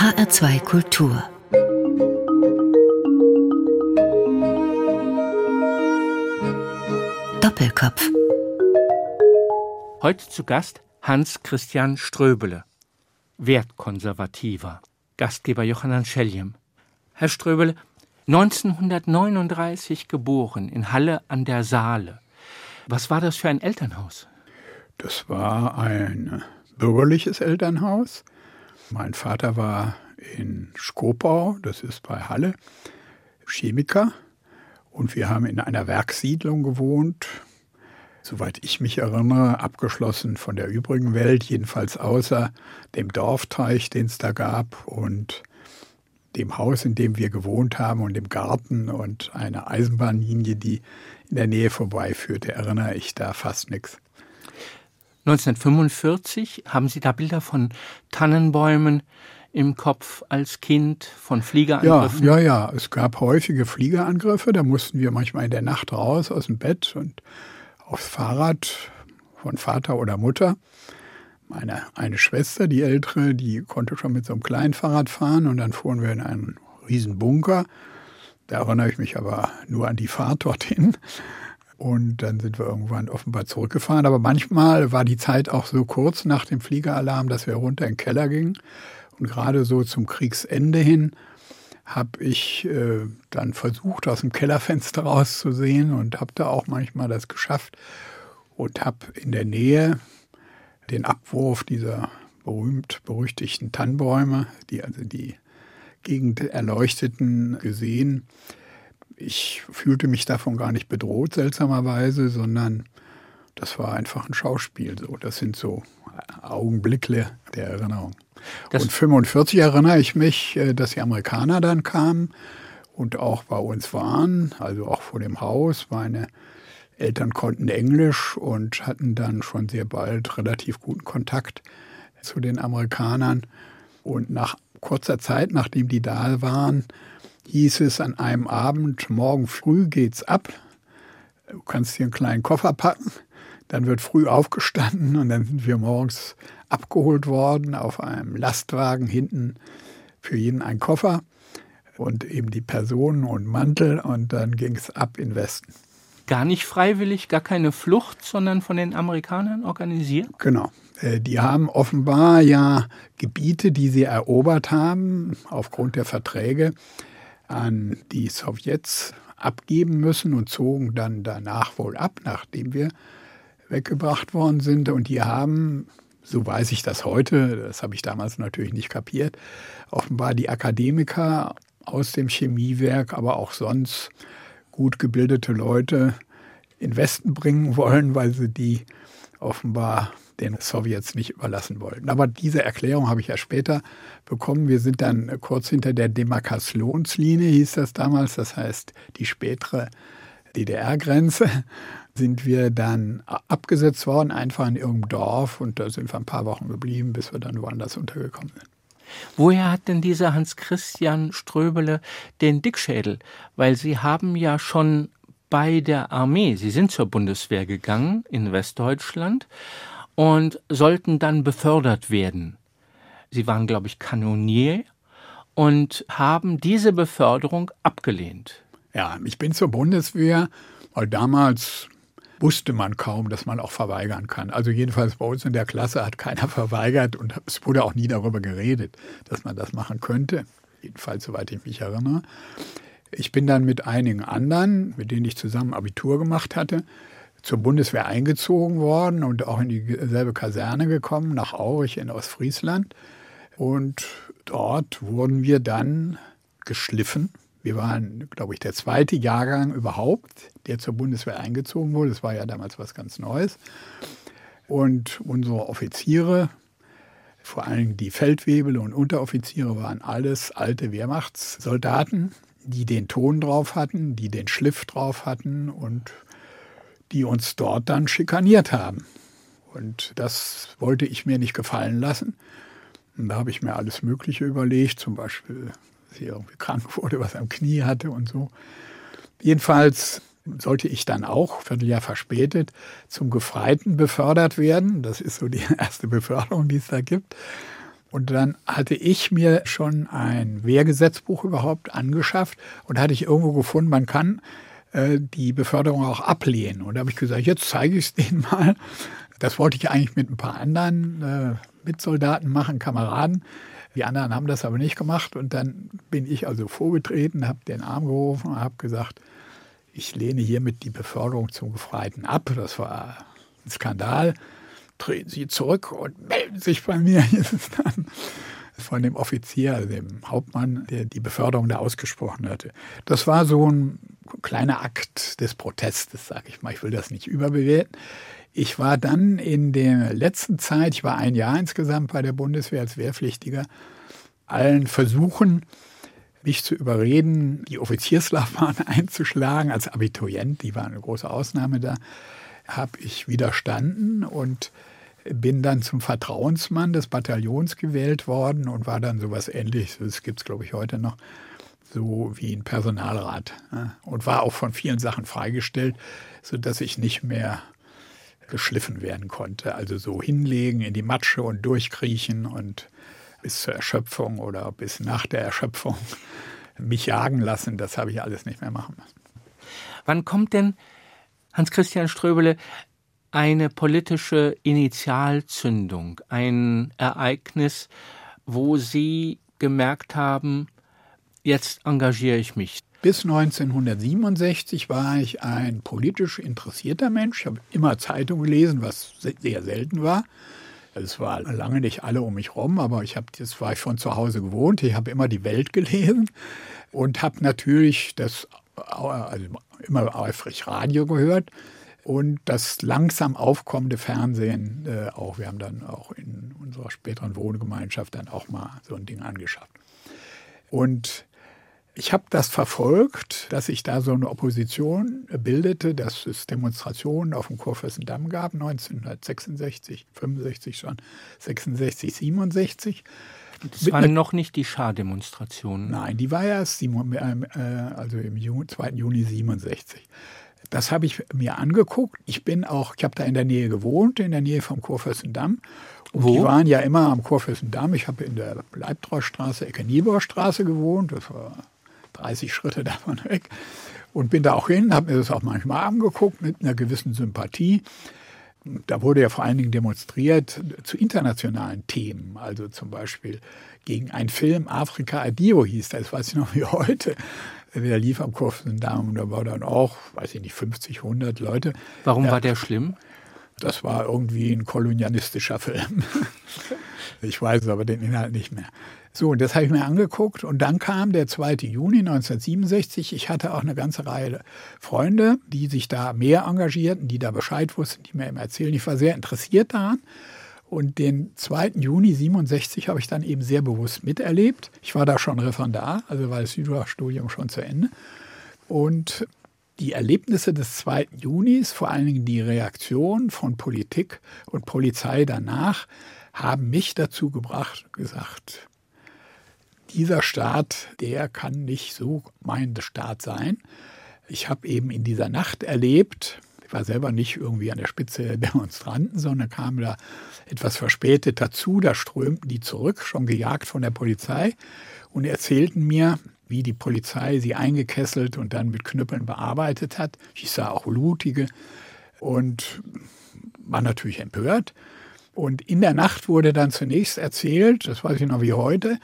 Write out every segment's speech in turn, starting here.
HR2 Kultur Doppelkopf Heute zu Gast Hans Christian Ströbele, Wertkonservativer, Gastgeber Johannan Schelliem. Herr Ströbele, 1939 geboren in Halle an der Saale. Was war das für ein Elternhaus? Das war ein bürgerliches Elternhaus. Mein Vater war in Skopau, das ist bei Halle, Chemiker. Und wir haben in einer Werkssiedlung gewohnt, soweit ich mich erinnere, abgeschlossen von der übrigen Welt, jedenfalls außer dem Dorfteich, den es da gab und dem Haus, in dem wir gewohnt haben und dem Garten und einer Eisenbahnlinie, die in der Nähe vorbeiführte, erinnere ich da fast nichts. 1945 haben Sie da Bilder von Tannenbäumen im Kopf als Kind, von Fliegerangriffen? Ja, ja, ja. Es gab häufige Fliegerangriffe. Da mussten wir manchmal in der Nacht raus aus dem Bett und aufs Fahrrad von Vater oder Mutter. Meine eine Schwester, die ältere, die konnte schon mit so einem kleinen Fahrrad fahren und dann fuhren wir in einen riesen Bunker. Da erinnere ich mich aber nur an die Fahrt dorthin. Und dann sind wir irgendwann offenbar zurückgefahren. Aber manchmal war die Zeit auch so kurz nach dem Fliegeralarm, dass wir runter in den Keller gingen. Und gerade so zum Kriegsende hin habe ich äh, dann versucht, aus dem Kellerfenster rauszusehen und habe da auch manchmal das geschafft und habe in der Nähe den Abwurf dieser berühmt-berüchtigten Tannenbäume, die also die Gegend erleuchteten, gesehen ich fühlte mich davon gar nicht bedroht, seltsamerweise, sondern das war einfach ein Schauspiel. So. Das sind so Augenblicke der Erinnerung. Das und 45 erinnere ich mich, äh, dass die Amerikaner dann kamen und auch bei uns waren, also auch vor dem Haus. Meine Eltern konnten Englisch und hatten dann schon sehr bald relativ guten Kontakt zu den Amerikanern. Und nach kurzer Zeit, nachdem die da waren, hieß es an einem Abend, morgen früh geht's ab. Du kannst hier einen kleinen Koffer packen. Dann wird früh aufgestanden und dann sind wir morgens abgeholt worden auf einem Lastwagen hinten für jeden ein Koffer und eben die Personen und Mantel und dann ging es ab in Westen. Gar nicht freiwillig, gar keine Flucht, sondern von den Amerikanern organisiert? Genau. Äh, die haben offenbar ja Gebiete, die sie erobert haben, aufgrund der Verträge, an die Sowjets abgeben müssen und zogen dann danach wohl ab, nachdem wir weggebracht worden sind. Und die haben, so weiß ich das heute, das habe ich damals natürlich nicht kapiert, offenbar die Akademiker aus dem Chemiewerk, aber auch sonst gut gebildete Leute in Westen bringen wollen, weil sie die offenbar den Sowjets nicht überlassen wollten. Aber diese Erklärung habe ich ja später bekommen. Wir sind dann kurz hinter der Demarkationslinie, hieß das damals, das heißt die spätere DDR-Grenze, sind wir dann abgesetzt worden, einfach in irgendeinem Dorf und da sind wir ein paar Wochen geblieben, bis wir dann woanders untergekommen sind. Woher hat denn dieser Hans Christian Ströbele den Dickschädel? Weil Sie haben ja schon bei der Armee, Sie sind zur Bundeswehr gegangen in Westdeutschland und sollten dann befördert werden. Sie waren, glaube ich, Kanonier und haben diese Beförderung abgelehnt. Ja, ich bin zur Bundeswehr, weil damals wusste man kaum, dass man auch verweigern kann. Also jedenfalls bei uns in der Klasse hat keiner verweigert und es wurde auch nie darüber geredet, dass man das machen könnte. Jedenfalls, soweit ich mich erinnere. Ich bin dann mit einigen anderen, mit denen ich zusammen Abitur gemacht hatte, zur Bundeswehr eingezogen worden und auch in dieselbe Kaserne gekommen, nach Aurich in Ostfriesland. Und dort wurden wir dann geschliffen. Wir waren, glaube ich, der zweite Jahrgang überhaupt, der zur Bundeswehr eingezogen wurde. Das war ja damals was ganz Neues. Und unsere Offiziere, vor allem die Feldwebel und Unteroffiziere, waren alles alte Wehrmachtssoldaten, die den Ton drauf hatten, die den Schliff drauf hatten und die uns dort dann schikaniert haben. Und das wollte ich mir nicht gefallen lassen. Und da habe ich mir alles Mögliche überlegt, zum Beispiel, dass ich irgendwie krank wurde, was am Knie hatte und so. Jedenfalls sollte ich dann auch, Vierteljahr verspätet, zum Gefreiten befördert werden. Das ist so die erste Beförderung, die es da gibt. Und dann hatte ich mir schon ein Wehrgesetzbuch überhaupt angeschafft und hatte ich irgendwo gefunden, man kann die Beförderung auch ablehnen. Und da habe ich gesagt, jetzt zeige ich es denen mal. Das wollte ich eigentlich mit ein paar anderen äh, Mitsoldaten machen, Kameraden. Die anderen haben das aber nicht gemacht. Und dann bin ich also vorgetreten, habe den Arm gerufen und habe gesagt, ich lehne hiermit die Beförderung zum Gefreiten ab. Das war ein Skandal. Treten Sie zurück und melden sich bei mir. dann von dem Offizier, also dem Hauptmann, der die Beförderung da ausgesprochen hatte. Das war so ein kleiner Akt des Protestes, sage ich mal. Ich will das nicht überbewerten. Ich war dann in der letzten Zeit, ich war ein Jahr insgesamt bei der Bundeswehr als Wehrpflichtiger, allen Versuchen, mich zu überreden, die Offizierslaufbahn einzuschlagen als Abiturient, die war eine große Ausnahme da, habe ich widerstanden und bin dann zum Vertrauensmann des Bataillons gewählt worden und war dann sowas ähnliches, das gibt es glaube ich heute noch, so wie ein Personalrat. Und war auch von vielen Sachen freigestellt, sodass ich nicht mehr geschliffen werden konnte. Also so hinlegen in die Matsche und durchkriechen und bis zur Erschöpfung oder bis nach der Erschöpfung mich jagen lassen, das habe ich alles nicht mehr machen müssen. Wann kommt denn Hans-Christian Ströbele eine politische Initialzündung, ein Ereignis, wo Sie gemerkt haben, jetzt engagiere ich mich. Bis 1967 war ich ein politisch interessierter Mensch. Ich habe immer Zeitung gelesen, was sehr selten war. Es war lange nicht alle um mich rum, aber ich habe, das war ich von zu Hause gewohnt. Ich habe immer die Welt gelesen und habe natürlich das also immer eifrig Radio gehört und das langsam aufkommende Fernsehen äh, auch. Wir haben dann auch in unserer späteren Wohngemeinschaft dann auch mal so ein Ding angeschafft. Und ich habe das verfolgt, dass sich da so eine Opposition bildete, dass es Demonstrationen auf dem Kurfürstendamm gab, 1966, 65 schon, 66, 67. Das waren noch nicht die Schar-Demonstrationen. Nein, die war erst äh, also im Juni, 2. Juni 67. Das habe ich mir angeguckt. Ich bin auch, ich habe da in der Nähe gewohnt, in der Nähe vom Kurfürstendamm. Und Wo? die waren ja immer am Kurfürstendamm. Ich habe in der Leibtreustraße, Ecke Niebuhrstraße gewohnt. Das war 30 Schritte davon weg. Und bin da auch hin, habe mir das auch manchmal angeguckt mit einer gewissen Sympathie. Da wurde ja vor allen Dingen demonstriert zu internationalen Themen, also zum Beispiel gegen einen Film Afrika Adio hieß das, weiß ich noch wie heute. Der lief am Kurfürstendamm und da war dann auch, weiß ich nicht, 50, 100 Leute. Warum ja, war der schlimm? Das war irgendwie ein kolonialistischer Film. Ich weiß aber den Inhalt nicht mehr. So, das habe ich mir angeguckt und dann kam der 2. Juni 1967. Ich hatte auch eine ganze Reihe Freunde, die sich da mehr engagierten, die da Bescheid wussten, die mir immer erzählen. Ich war sehr interessiert daran. Und den 2. Juni 67 habe ich dann eben sehr bewusst miterlebt. Ich war da schon Referendar, also war das Südwach-Studium schon zu Ende. Und die Erlebnisse des 2. Junis, vor allen Dingen die Reaktion von Politik und Polizei danach, haben mich dazu gebracht, gesagt, dieser Staat, der kann nicht so mein Staat sein. Ich habe eben in dieser Nacht erlebt, ich war selber nicht irgendwie an der Spitze der Demonstranten, sondern kam da etwas verspätet dazu, da strömten die zurück, schon gejagt von der Polizei und erzählten mir, wie die Polizei sie eingekesselt und dann mit Knüppeln bearbeitet hat. Ich sah auch blutige und war natürlich empört. Und in der Nacht wurde dann zunächst erzählt, das weiß ich noch wie heute,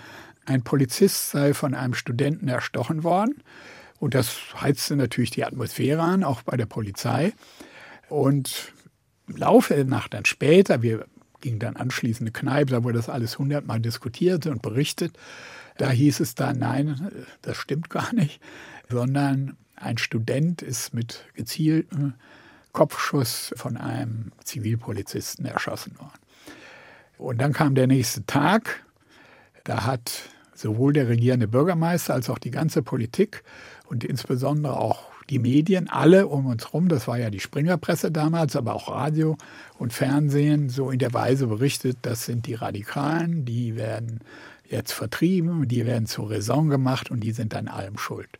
ein Polizist sei von einem Studenten erstochen worden. Und das heizte natürlich die Atmosphäre an, auch bei der Polizei. Und im Laufe der Nacht dann später, wir gingen dann anschließend eine Kneipe, da wurde das alles hundertmal diskutiert und berichtet. Da hieß es dann, nein, das stimmt gar nicht, sondern ein Student ist mit gezieltem Kopfschuss von einem Zivilpolizisten erschossen worden. Und dann kam der nächste Tag, da hat sowohl der regierende Bürgermeister als auch die ganze Politik und insbesondere auch die Medien, alle um uns herum, das war ja die Springerpresse damals, aber auch Radio und Fernsehen, so in der Weise berichtet, das sind die Radikalen, die werden jetzt vertrieben, die werden zur Raison gemacht und die sind an allem schuld.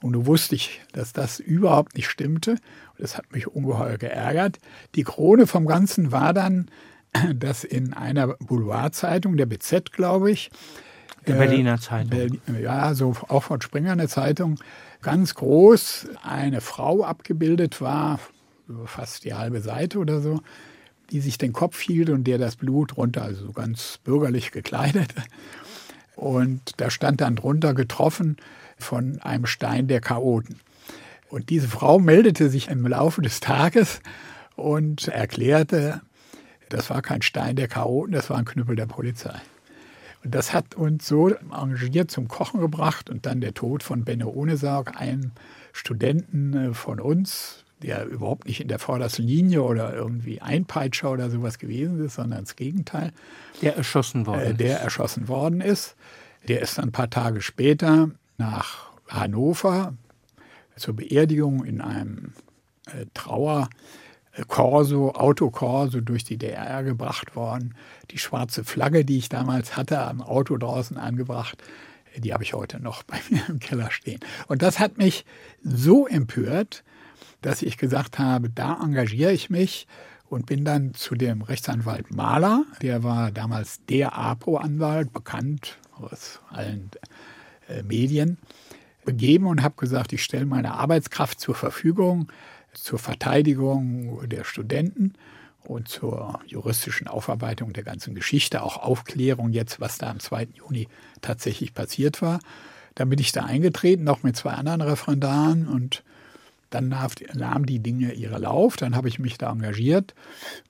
Und du wusste ich, dass das überhaupt nicht stimmte. Das hat mich ungeheuer geärgert. Die Krone vom Ganzen war dann dass in einer Boulevardzeitung, der BZ, glaube ich, der Berliner Zeitung. Berlin, ja, so auch von Springer eine Zeitung, ganz groß eine Frau abgebildet war, fast die halbe Seite oder so, die sich den Kopf hielt und der das Blut runter, also ganz bürgerlich gekleidet. Und da stand dann drunter getroffen von einem Stein der Chaoten. Und diese Frau meldete sich im Laufe des Tages und erklärte, das war kein Stein der Chaoten, das war ein Knüppel der Polizei. Und das hat uns so engagiert zum Kochen gebracht und dann der Tod von Benno Ohnesorg, einem Studenten äh, von uns, der überhaupt nicht in der vordersten Linie oder irgendwie Einpeitscher oder sowas gewesen ist, sondern das Gegenteil. Der erschossen worden äh, Der erschossen worden ist. Der ist dann ein paar Tage später nach Hannover zur Beerdigung in einem äh, Trauer Corso, Autokorso durch die DDR gebracht worden. Die schwarze Flagge, die ich damals hatte, am Auto draußen angebracht, die habe ich heute noch bei mir im Keller stehen. Und das hat mich so empört, dass ich gesagt habe, da engagiere ich mich und bin dann zu dem Rechtsanwalt Mahler, der war damals der APO-Anwalt, bekannt aus allen äh, Medien, begeben und habe gesagt, ich stelle meine Arbeitskraft zur Verfügung zur Verteidigung der Studenten und zur juristischen Aufarbeitung der ganzen Geschichte, auch Aufklärung jetzt, was da am 2. Juni tatsächlich passiert war. Dann bin ich da eingetreten, noch mit zwei anderen Referendaren und dann nahmen die Dinge ihren Lauf. Dann habe ich mich da engagiert,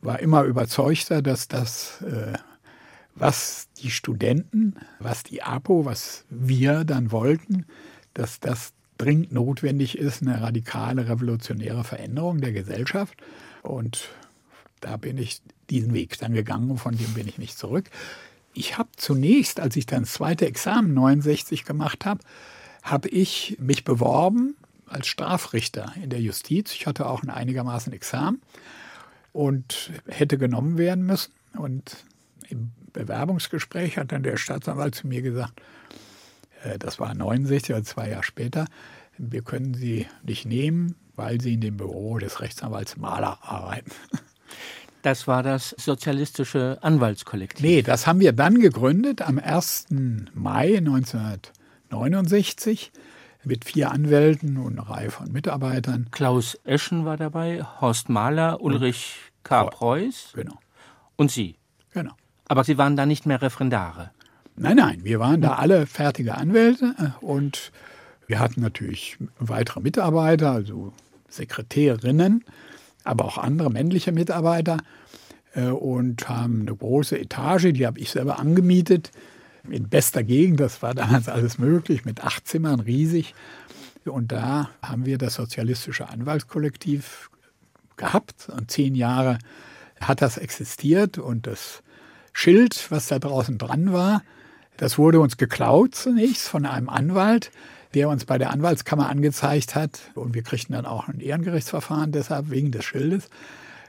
war immer überzeugter, dass das, äh, was die Studenten, was die APO, was wir dann wollten, dass das dringend notwendig ist, eine radikale, revolutionäre Veränderung der Gesellschaft. Und da bin ich diesen Weg dann gegangen von dem bin ich nicht zurück. Ich habe zunächst, als ich dann das zweite Examen 69 gemacht habe, habe ich mich beworben als Strafrichter in der Justiz. Ich hatte auch ein einigermaßen Examen und hätte genommen werden müssen. Und im Bewerbungsgespräch hat dann der Staatsanwalt zu mir gesagt, das war 69, also zwei Jahre später, wir können Sie nicht nehmen, weil Sie in dem Büro des Rechtsanwalts Mahler arbeiten. Das war das sozialistische Anwaltskollektiv. Nee, das haben wir dann gegründet am 1. Mai 1969 mit vier Anwälten und einer Reihe von Mitarbeitern. Klaus Eschen war dabei, Horst Mahler, Ulrich K. Preuß. Genau. Und Sie. Genau. Aber Sie waren da nicht mehr Referendare. Nein, nein, wir waren da alle fertige Anwälte äh, und wir hatten natürlich weitere Mitarbeiter, also Sekretärinnen, aber auch andere männliche Mitarbeiter äh, und haben eine große Etage, die habe ich selber angemietet, in bester Gegend, das war damals alles möglich, mit acht Zimmern, riesig. Und da haben wir das sozialistische Anwaltskollektiv gehabt und zehn Jahre hat das existiert und das Schild, was da draußen dran war, das wurde uns geklaut zunächst von einem Anwalt, der uns bei der Anwaltskammer angezeigt hat. Und wir kriegten dann auch ein Ehrengerichtsverfahren deshalb wegen des Schildes.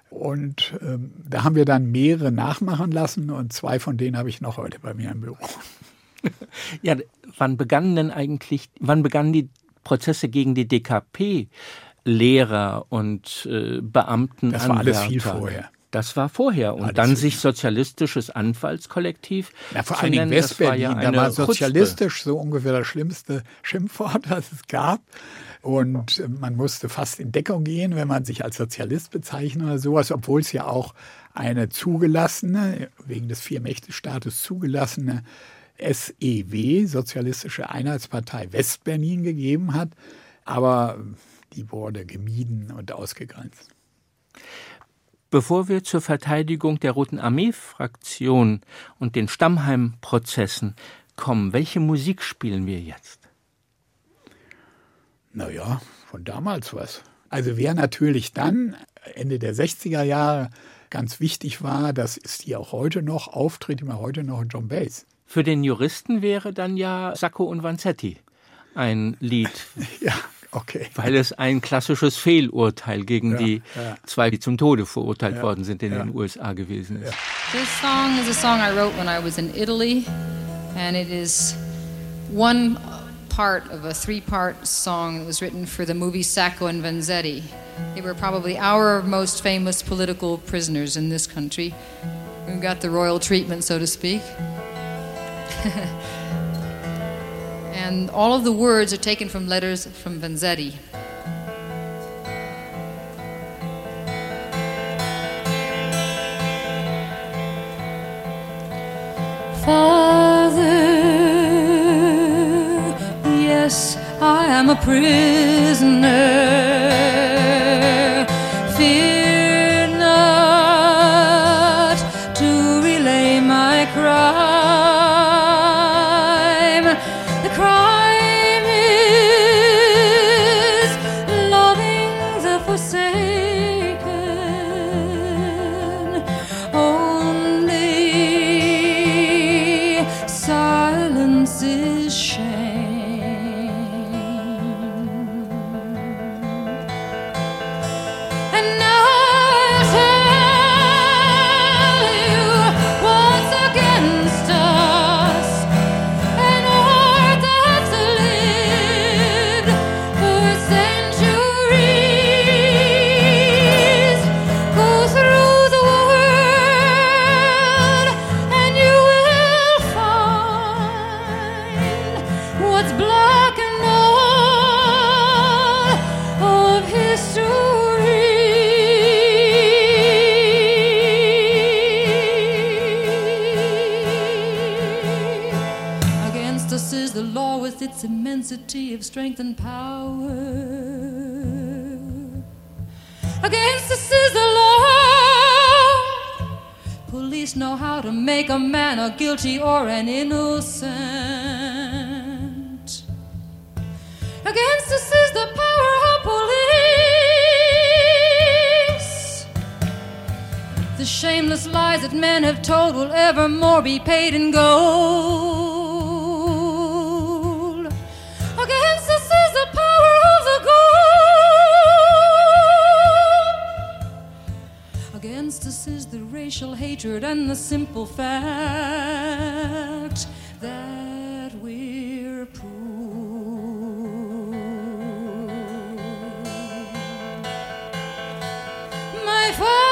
Und ähm, da haben wir dann mehrere nachmachen lassen und zwei von denen habe ich noch heute bei mir im Büro. Ja, wann begannen denn eigentlich, wann begannen die Prozesse gegen die DKP? Lehrer und äh, Beamten. Das war alles viel vorher. Das war vorher. Und dann sich sozialistisches Anwaltskollektiv. Ja, vor allen Dingen Westberlin, ja da war sozialistisch Chutzpe. so ungefähr das schlimmste Schimpfwort, das es gab. Und man musste fast in Deckung gehen, wenn man sich als Sozialist bezeichnet oder sowas, obwohl es ja auch eine zugelassene, wegen des Vier-Mächte-Staates zugelassene SEW, Sozialistische Einheitspartei Westberlin, gegeben hat. Aber die wurde gemieden und ausgegrenzt. Bevor wir zur Verteidigung der Roten Armee-Fraktion und den Stammheim-Prozessen kommen, welche Musik spielen wir jetzt? Naja, von damals was. Also wer natürlich dann Ende der 60er Jahre ganz wichtig war, das ist hier auch heute noch, auftritt immer heute noch John Bass. Für den Juristen wäre dann ja Sacco und Vanzetti ein Lied. ja, Okay. Weil es ein klassisches Fehlurteil gegen ja, die ja. zwei, die zum Tode verurteilt ja, worden sind in den USA gewesen ist. This song is a song I wrote when I was in Italy and it is one part of a three-part song that was written for the movie Sacco and Vanzetti. They were probably our most famous political prisoners in this country. We got the royal treatment, so to speak. and all of the words are taken from letters from Vanzetti. Father, yes, I am a prisoner. Immensity of strength and power. Against the law. Police know how to make a man a guilty or an innocent. Against the power of police. The shameless lies that men have told will evermore be paid in gold. Racial hatred and the simple fact that we're poor. My father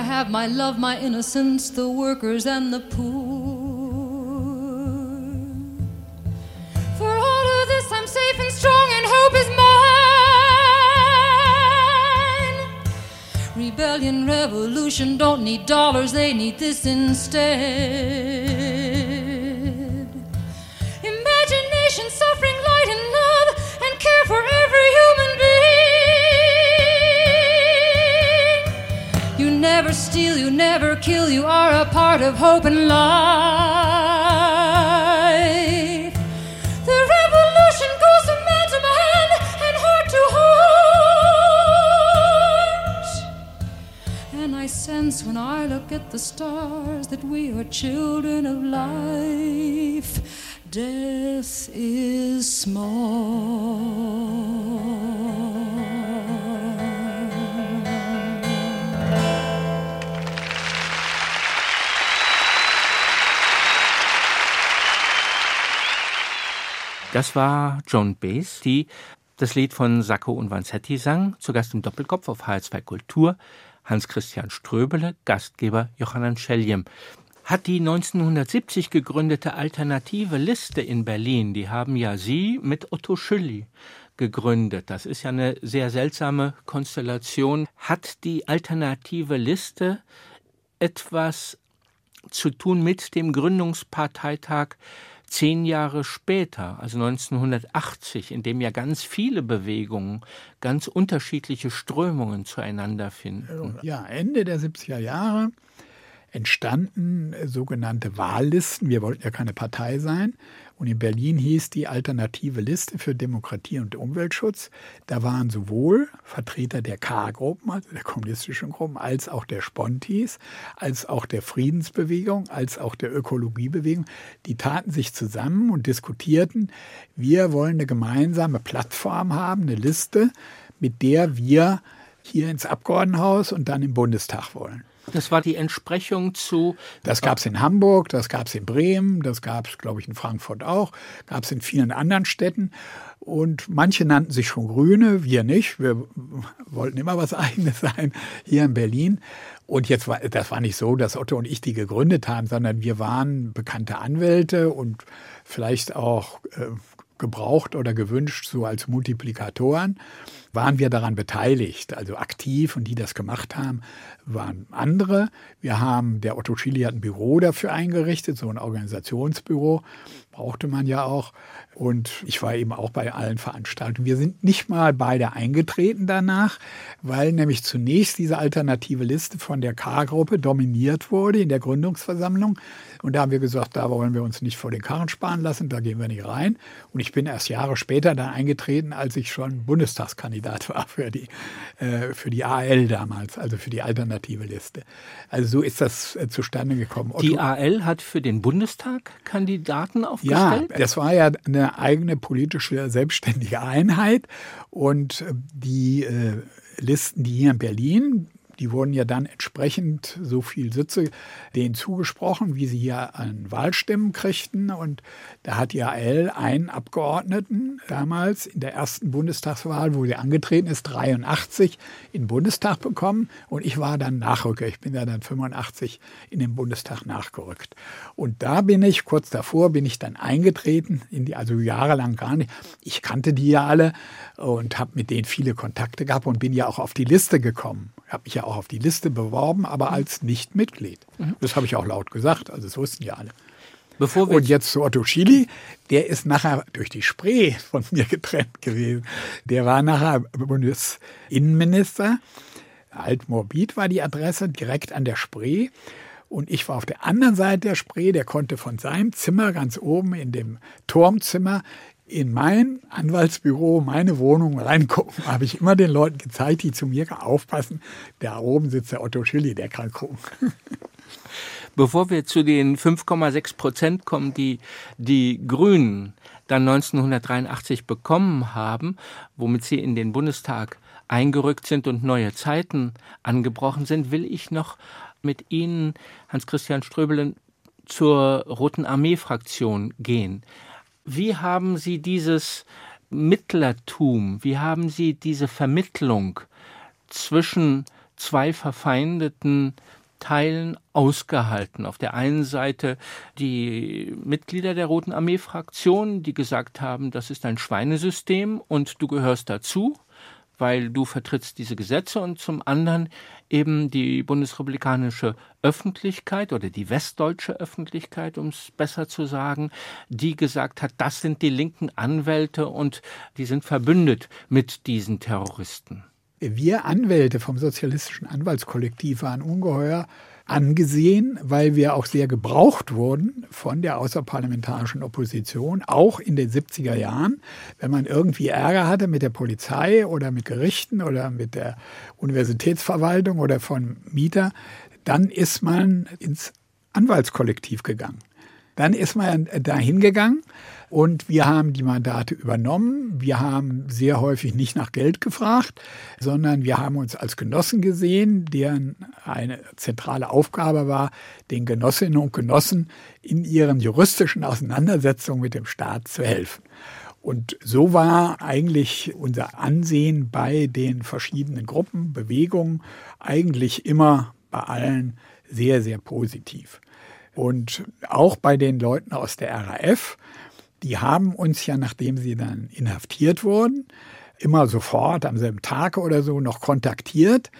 I have my love, my innocence, the workers and the poor. For all of this, I'm safe and strong, and hope is mine. Rebellion, revolution don't need dollars, they need this instead. Never steal, you never kill, you are a part of hope and life. The revolution goes from man to man and heart to heart. And I sense when I look at the stars that we are children of life. Death is small. Das war Joan Baez, die das Lied von Sacco und Vanzetti sang, zu Gast im Doppelkopf auf HR2 Kultur. Hans-Christian Ströbele, Gastgeber Johannan Scheljem. Hat die 1970 gegründete Alternative Liste in Berlin, die haben ja Sie mit Otto Schülli gegründet. Das ist ja eine sehr seltsame Konstellation. Hat die Alternative Liste etwas zu tun mit dem Gründungsparteitag zehn Jahre später, also 1980, in dem ja ganz viele Bewegungen, ganz unterschiedliche Strömungen zueinander finden. Ja, Ende der 70er Jahre entstanden sogenannte Wahllisten. Wir wollten ja keine Partei sein. Und in Berlin hieß die Alternative Liste für Demokratie und Umweltschutz. Da waren sowohl Vertreter der K-Gruppen, also der kommunistischen Gruppen, als auch der Spontis, als auch der Friedensbewegung, als auch der Ökologiebewegung. Die taten sich zusammen und diskutierten, wir wollen eine gemeinsame Plattform haben, eine Liste, mit der wir hier ins Abgeordnetenhaus und dann im Bundestag wollen. Das war die Entsprechung zu. Das gab es in Hamburg, das gab es in Bremen, das gab es, glaube ich, in Frankfurt auch, gab es in vielen anderen Städten. Und manche nannten sich schon Grüne, wir nicht. Wir wollten immer was Eigenes sein hier in Berlin. Und jetzt war das war nicht so, dass Otto und ich die gegründet haben, sondern wir waren bekannte Anwälte und vielleicht auch äh, gebraucht oder gewünscht so als Multiplikatoren waren wir daran beteiligt, also aktiv und die das gemacht haben, waren andere. Wir haben, der Otto Schily hat ein Büro dafür eingerichtet, so ein Organisationsbüro, brauchte man ja auch. Und ich war eben auch bei allen Veranstaltungen. Wir sind nicht mal beide eingetreten danach, weil nämlich zunächst diese alternative Liste von der K-Gruppe dominiert wurde in der Gründungsversammlung. Und da haben wir gesagt, da wollen wir uns nicht vor den Karren sparen lassen, da gehen wir nicht rein. Und ich bin erst Jahre später dann eingetreten, als ich schon Bundestagskandidat war für die, äh, für die AL damals, also für die alternative Liste. Also so ist das äh, zustande gekommen. Otto, die AL hat für den Bundestag Kandidaten aufgestellt? Ja, das war ja eine eigene politische selbstständige Einheit. Und äh, die äh, Listen, die hier in Berlin die wurden ja dann entsprechend so viel Sitze denen zugesprochen, wie sie hier an Wahlstimmen kriegten. Und da hat die AL einen Abgeordneten damals in der ersten Bundestagswahl, wo sie angetreten ist, 83 in den Bundestag bekommen. Und ich war dann Nachrücker. Ich bin ja dann 85 in den Bundestag nachgerückt. Und da bin ich, kurz davor, bin ich dann eingetreten, in die, also jahrelang gar nicht. Ich kannte die ja alle und habe mit denen viele Kontakte gehabt und bin ja auch auf die Liste gekommen habe mich ja auch auf die Liste beworben, aber mhm. als Nicht-Mitglied. Mhm. Das habe ich auch laut gesagt, also das wussten ja alle. und jetzt zu Otto Schily, der ist nachher durch die Spree von mir getrennt gewesen. Der war nachher Bundesinnenminister. Altmorbid war die Adresse, direkt an der Spree. Und ich war auf der anderen Seite der Spree, der konnte von seinem Zimmer ganz oben in dem Turmzimmer in mein Anwaltsbüro, meine Wohnung reingucken, habe ich immer den Leuten gezeigt, die zu mir aufpassen. Da oben sitzt der Otto Schilly, der kann gucken. Bevor wir zu den 5,6 Prozent kommen, die die Grünen dann 1983 bekommen haben, womit sie in den Bundestag eingerückt sind und neue Zeiten angebrochen sind, will ich noch mit Ihnen, Hans-Christian Ströbelen, zur Roten Armee-Fraktion gehen. Wie haben Sie dieses Mittlertum, wie haben Sie diese Vermittlung zwischen zwei verfeindeten Teilen ausgehalten. Auf der einen Seite die Mitglieder der Roten Armee-Fraktion, die gesagt haben, das ist ein Schweinesystem und du gehörst dazu weil du vertrittst diese Gesetze und zum anderen eben die bundesrepublikanische Öffentlichkeit oder die westdeutsche Öffentlichkeit, um es besser zu sagen, die gesagt hat, das sind die linken Anwälte und die sind verbündet mit diesen Terroristen. Wir Anwälte vom sozialistischen Anwaltskollektiv waren ungeheuer angesehen, weil wir auch sehr gebraucht wurden von der außerparlamentarischen Opposition, auch in den 70er Jahren. Wenn man irgendwie Ärger hatte mit der Polizei oder mit Gerichten oder mit der Universitätsverwaltung oder von Mieter, dann ist man ins Anwaltskollektiv gegangen. Dann ist man dahin gegangen und wir haben die Mandate übernommen. Wir haben sehr häufig nicht nach Geld gefragt, sondern wir haben uns als Genossen gesehen, deren eine zentrale Aufgabe war, den Genossinnen und Genossen in ihren juristischen Auseinandersetzungen mit dem Staat zu helfen. Und so war eigentlich unser Ansehen bei den verschiedenen Gruppen, Bewegungen eigentlich immer bei allen sehr, sehr positiv. Und auch bei den Leuten aus der RAF, die haben uns ja, nachdem sie dann inhaftiert wurden, immer sofort am selben Tag oder so noch kontaktiert,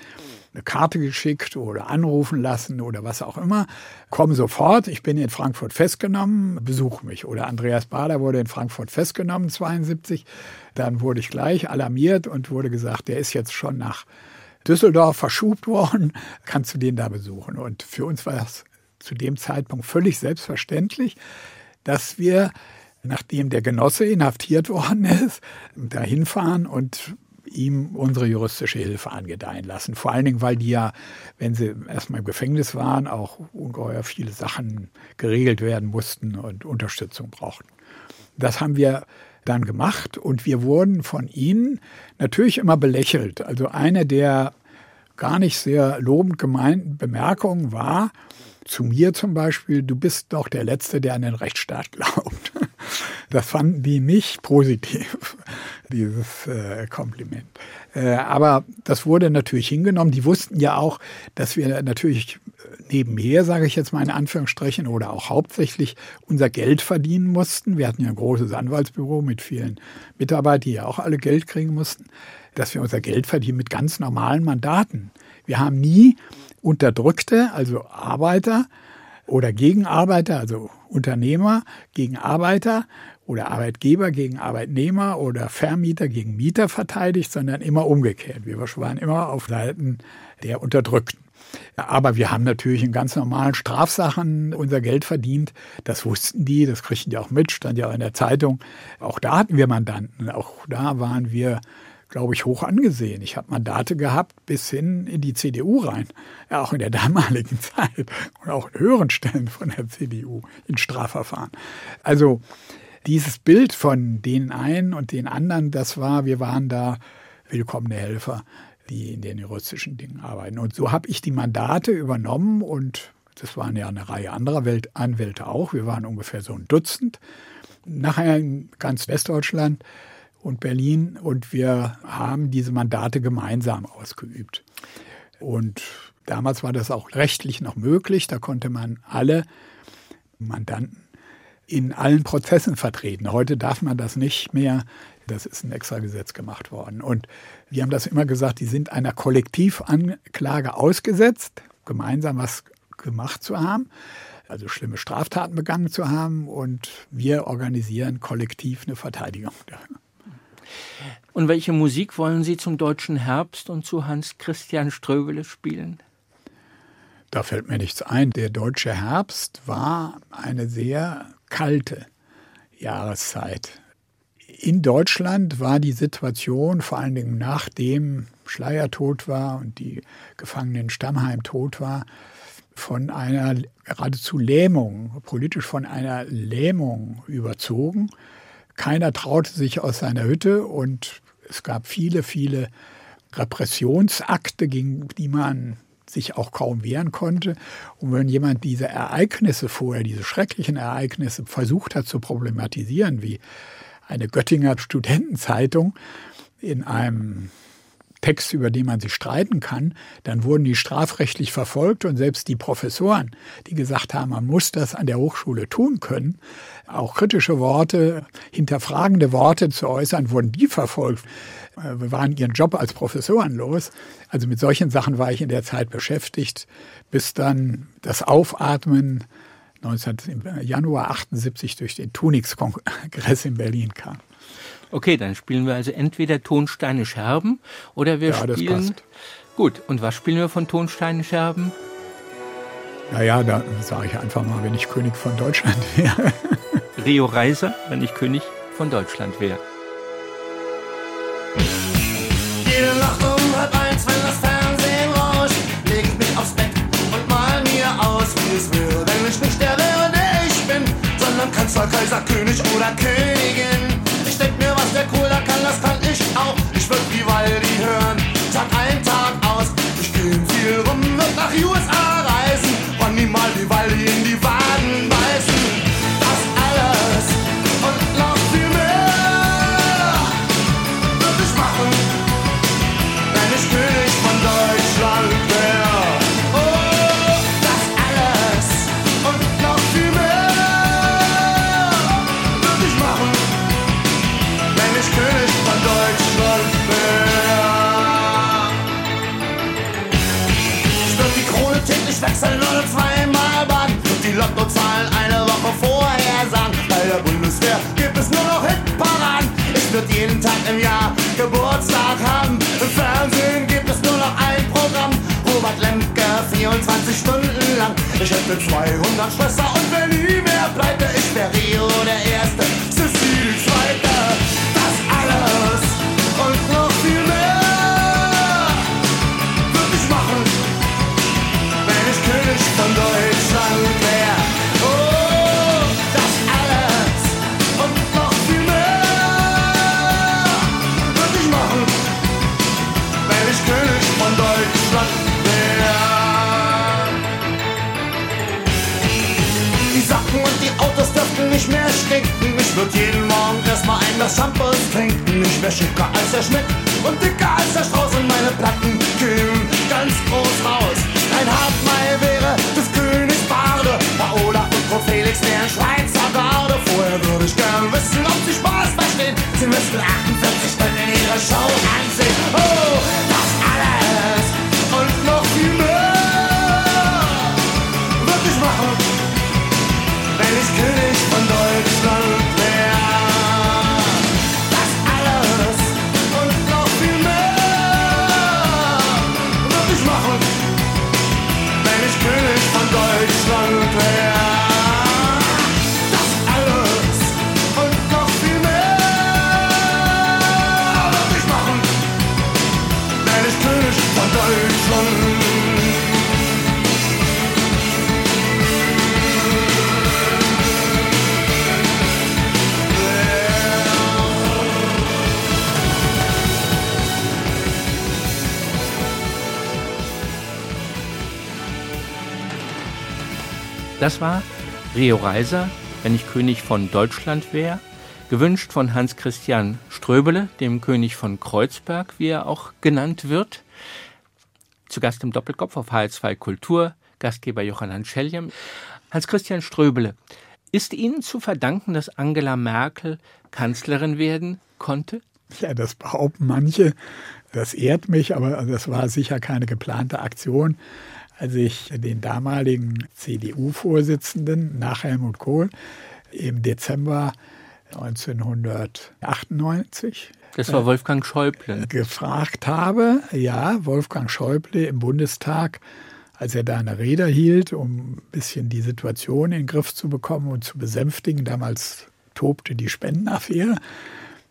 eine Karte geschickt oder anrufen lassen oder was auch immer. Komm sofort, ich bin in Frankfurt festgenommen, besuch mich. Oder Andreas Bader wurde in Frankfurt festgenommen, 72. Dann wurde ich gleich alarmiert und wurde gesagt, der ist jetzt schon nach Düsseldorf verschubt worden, kannst du den da besuchen. Und für uns war das zu dem Zeitpunkt völlig selbstverständlich, dass wir, nachdem der Genosse inhaftiert worden ist, dahin fahren und ihm unsere juristische Hilfe angedeihen lassen. Vor allen Dingen, weil die ja, wenn sie erstmal im Gefängnis waren, auch ungeheuer viele Sachen geregelt werden mussten und Unterstützung brauchten. Das haben wir dann gemacht und wir wurden von ihnen natürlich immer belächelt. Also eine der gar nicht sehr lobend gemeinten Bemerkungen war, zu mir zum Beispiel, du bist doch der Letzte, der an den Rechtsstaat glaubt. Das fanden die nicht positiv, dieses äh, Kompliment. Äh, aber das wurde natürlich hingenommen. Die wussten ja auch, dass wir natürlich nebenher, sage ich jetzt mal in Anführungsstrichen, oder auch hauptsächlich unser Geld verdienen mussten. Wir hatten ja ein großes Anwaltsbüro mit vielen Mitarbeitern, die ja auch alle Geld kriegen mussten, dass wir unser Geld verdienen mit ganz normalen Mandaten. Wir haben nie Unterdrückte, also Arbeiter oder Gegenarbeiter, also Unternehmer gegen Arbeiter oder Arbeitgeber gegen Arbeitnehmer oder Vermieter gegen Mieter verteidigt, sondern immer umgekehrt. Wir waren immer auf Seiten der Unterdrückten. Aber wir haben natürlich in ganz normalen Strafsachen unser Geld verdient. Das wussten die, das kriegten die auch mit, stand ja auch in der Zeitung. Auch da hatten wir Mandanten. Auch da waren wir glaube ich, hoch angesehen. Ich habe Mandate gehabt bis hin in die CDU rein, ja, auch in der damaligen Zeit und auch in höheren Stellen von der CDU in Strafverfahren. Also dieses Bild von den einen und den anderen, das war, wir waren da willkommene Helfer, die in den juristischen Dingen arbeiten. Und so habe ich die Mandate übernommen und das waren ja eine Reihe anderer Welt Anwälte auch. Wir waren ungefähr so ein Dutzend. Nachher in ganz Westdeutschland und Berlin und wir haben diese Mandate gemeinsam ausgeübt. Und damals war das auch rechtlich noch möglich, da konnte man alle Mandanten in allen Prozessen vertreten. Heute darf man das nicht mehr. Das ist ein extra Gesetz gemacht worden. Und wir haben das immer gesagt, die sind einer Kollektivanklage ausgesetzt, gemeinsam was gemacht zu haben, also schlimme Straftaten begangen zu haben. Und wir organisieren kollektiv eine Verteidigung. Und welche Musik wollen Sie zum deutschen Herbst und zu Hans Christian Ströbele spielen? Da fällt mir nichts ein. Der deutsche Herbst war eine sehr kalte Jahreszeit. In Deutschland war die Situation, vor allen Dingen nachdem Schleier tot war und die Gefangenen Stammheim tot war, von einer geradezu Lähmung, politisch von einer Lähmung überzogen. Keiner traute sich aus seiner Hütte und es gab viele, viele Repressionsakte, gegen die man sich auch kaum wehren konnte. Und wenn jemand diese Ereignisse vorher, diese schrecklichen Ereignisse versucht hat zu problematisieren, wie eine Göttinger Studentenzeitung in einem Text, über den man sich streiten kann, dann wurden die strafrechtlich verfolgt und selbst die Professoren, die gesagt haben, man muss das an der Hochschule tun können, auch kritische Worte, hinterfragende Worte zu äußern, wurden die verfolgt. Äh, wir waren ihren Job als Professoren los. Also mit solchen Sachen war ich in der Zeit beschäftigt, bis dann das Aufatmen 19, Januar 78 durch den Tunix-Kongress in Berlin kam. Okay, dann spielen wir also entweder Tonsteine Scherben oder wir ja, spielen. Das passt. Gut, und was spielen wir von Tonsteine Scherben? Naja, da sage ich einfach mal, wenn ich König von Deutschland wäre. Rio Reiser, wenn ich König von Deutschland wäre. Jede Nacht um halb eins, wenn das Fernsehen rauscht, leg ich mich aufs Bett und mal mir aus, wie es wäre, wenn ich nicht der wäre, der ich bin, sondern Kanzler, Kaiser, König oder Königin. Was der Cola kann, das kann ich auch. Ich würd Vivaldi hören, Tag ein, Tag aus. Ich geh viel rum, wird nach USA reisen und niemals Vivaldi Hätte 200 Schlösser und wenn würd jeden Morgen erstmal ein Glas Shampoos trinken. Ich wär schicker als der Schmidt und dicker als der Strauß und meine Platten kühlen ganz groß raus. Ein Hauptmeil wäre des Königs Barde. Paola und Frau Felix wären Schweizer Garde. Vorher würde ich gern wissen, ob sie Spaß verstehen. Sie müssten 48 Stunden ihre Show ansehen. Das war Rio Reiser, wenn ich König von Deutschland wäre, gewünscht von Hans Christian Ströbele, dem König von Kreuzberg, wie er auch genannt wird. Zu Gast im Doppelkopf auf HR2 Kultur, Gastgeber Johann Scheljem. Hans Christian Ströbele, ist Ihnen zu verdanken, dass Angela Merkel Kanzlerin werden konnte? Ja, das behaupten manche. Das ehrt mich, aber das war sicher keine geplante Aktion. Als ich den damaligen CDU-Vorsitzenden nach Helmut Kohl im Dezember 1998 Das war Wolfgang Schäuble. gefragt habe, ja, Wolfgang Schäuble im Bundestag, als er da eine Rede hielt, um ein bisschen die Situation in den Griff zu bekommen und zu besänftigen. Damals tobte die Spendenaffäre.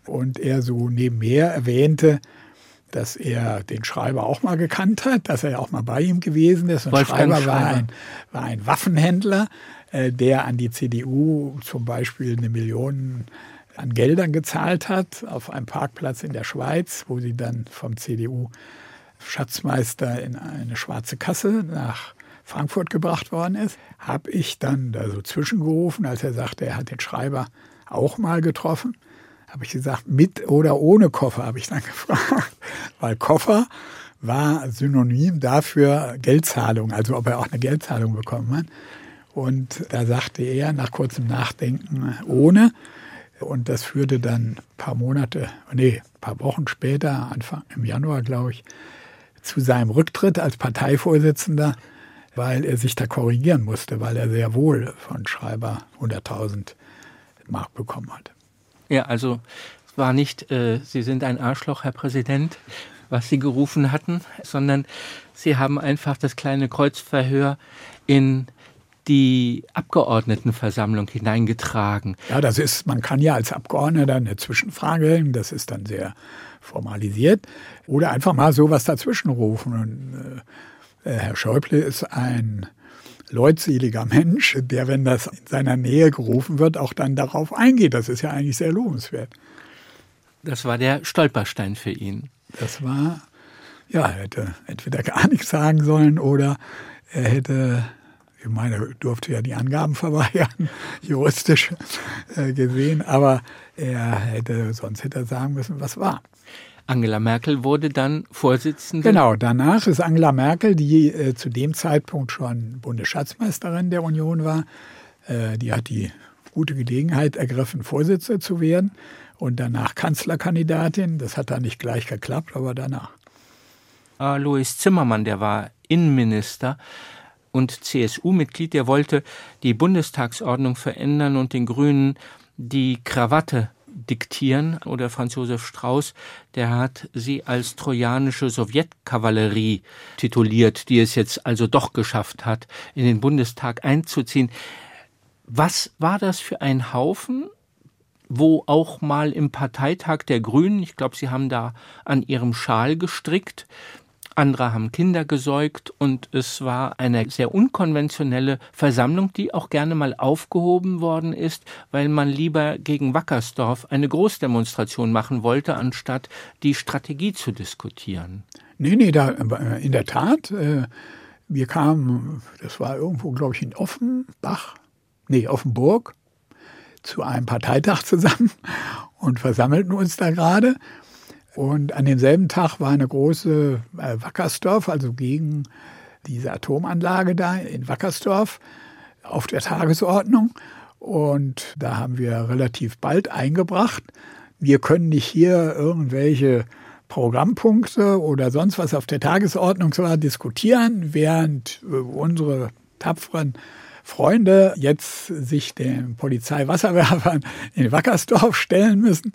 Und er so nebenher erwähnte, dass er den Schreiber auch mal gekannt hat, dass er auch mal bei ihm gewesen ist. Und Wolfgang Schreiber war Schreiber. ein, war ein Waffenhändler, äh, der an die CDU zum Beispiel eine Million an Geldern gezahlt hat auf einem Parkplatz in der Schweiz, wo sie dann vom CDU-Schatzmeister in eine schwarze Kasse nach Frankfurt gebracht worden ist, habe ich dann da so zwischengerufen, als er sagte, er hat den Schreiber auch mal getroffen. Habe ich gesagt, mit oder ohne Koffer, habe ich dann gefragt. Weil Koffer war synonym dafür Geldzahlung, also ob er auch eine Geldzahlung bekommen hat. Und da sagte er nach kurzem Nachdenken ohne. Und das führte dann ein paar Monate, nee, ein paar Wochen später, Anfang im Januar, glaube ich, zu seinem Rücktritt als Parteivorsitzender, weil er sich da korrigieren musste, weil er sehr wohl von Schreiber 100.000 Mark bekommen hat. Ja, also es war nicht, äh, Sie sind ein Arschloch, Herr Präsident, was Sie gerufen hatten, sondern Sie haben einfach das kleine Kreuzverhör in die Abgeordnetenversammlung hineingetragen. Ja, das ist, man kann ja als Abgeordneter eine Zwischenfrage das ist dann sehr formalisiert. Oder einfach mal sowas dazwischen rufen. Und, äh, Herr Schäuble ist ein leutseliger Mensch, der, wenn das in seiner Nähe gerufen wird, auch dann darauf eingeht. Das ist ja eigentlich sehr lobenswert. Das war der Stolperstein für ihn. Das war, ja, er hätte entweder gar nichts sagen sollen oder er hätte, ich meine, er durfte ja die Angaben verweigern, juristisch äh, gesehen, aber er hätte, sonst hätte er sagen müssen, was war. Angela Merkel wurde dann Vorsitzende. Genau, danach ist Angela Merkel, die äh, zu dem Zeitpunkt schon Bundesschatzmeisterin der Union war, äh, die hat die gute Gelegenheit ergriffen, Vorsitzende zu werden und danach Kanzlerkandidatin. Das hat dann nicht gleich geklappt, aber danach. Äh, Louis Zimmermann, der war Innenminister und CSU-Mitglied, der wollte die Bundestagsordnung verändern und den Grünen die Krawatte diktieren. Oder Franz Josef Strauß, der hat sie als trojanische Sowjetkavallerie tituliert, die es jetzt also doch geschafft hat, in den Bundestag einzuziehen. Was war das für ein Haufen? wo auch mal im Parteitag der Grünen, ich glaube, sie haben da an ihrem Schal gestrickt, andere haben Kinder gesäugt und es war eine sehr unkonventionelle Versammlung, die auch gerne mal aufgehoben worden ist, weil man lieber gegen Wackersdorf eine Großdemonstration machen wollte, anstatt die Strategie zu diskutieren. Nee, nee, da, in der Tat. Äh, wir kamen, das war irgendwo, glaube ich, in Offenbach, nee, Offenburg, zu einem Parteitag zusammen und versammelten uns da gerade. Und an demselben Tag war eine große äh, Wackersdorf, also gegen diese Atomanlage da in Wackersdorf, auf der Tagesordnung. Und da haben wir relativ bald eingebracht, wir können nicht hier irgendwelche Programmpunkte oder sonst was auf der Tagesordnung zwar diskutieren, während äh, unsere tapferen Freunde jetzt sich den Polizeiwasserwerfern in Wackersdorf stellen müssen,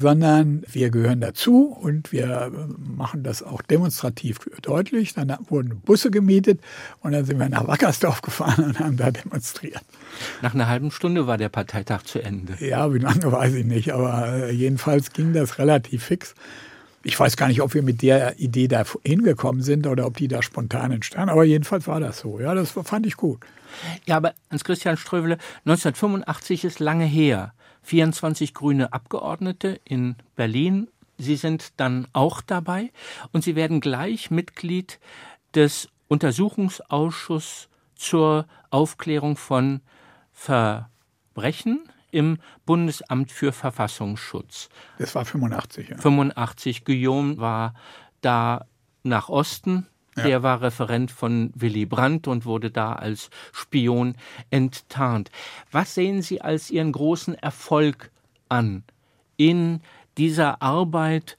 sondern wir gehören dazu und wir machen das auch demonstrativ deutlich. Dann wurden Busse gemietet und dann sind wir nach Wackersdorf gefahren und haben da demonstriert. Nach einer halben Stunde war der Parteitag zu Ende. Ja, wie lange weiß ich nicht, aber jedenfalls ging das relativ fix. Ich weiß gar nicht, ob wir mit der Idee da hingekommen sind oder ob die da spontan entstand, aber jedenfalls war das so. Ja, das fand ich gut. Ja, aber Hans-Christian Ströbele, 1985 ist lange her. 24 grüne Abgeordnete in Berlin. Sie sind dann auch dabei und Sie werden gleich Mitglied des Untersuchungsausschusses zur Aufklärung von Verbrechen im Bundesamt für Verfassungsschutz. Das war 85, ja. 85. Guillaume war da nach Osten ja. Der war Referent von Willy Brandt und wurde da als Spion enttarnt. Was sehen Sie als Ihren großen Erfolg an in dieser Arbeit,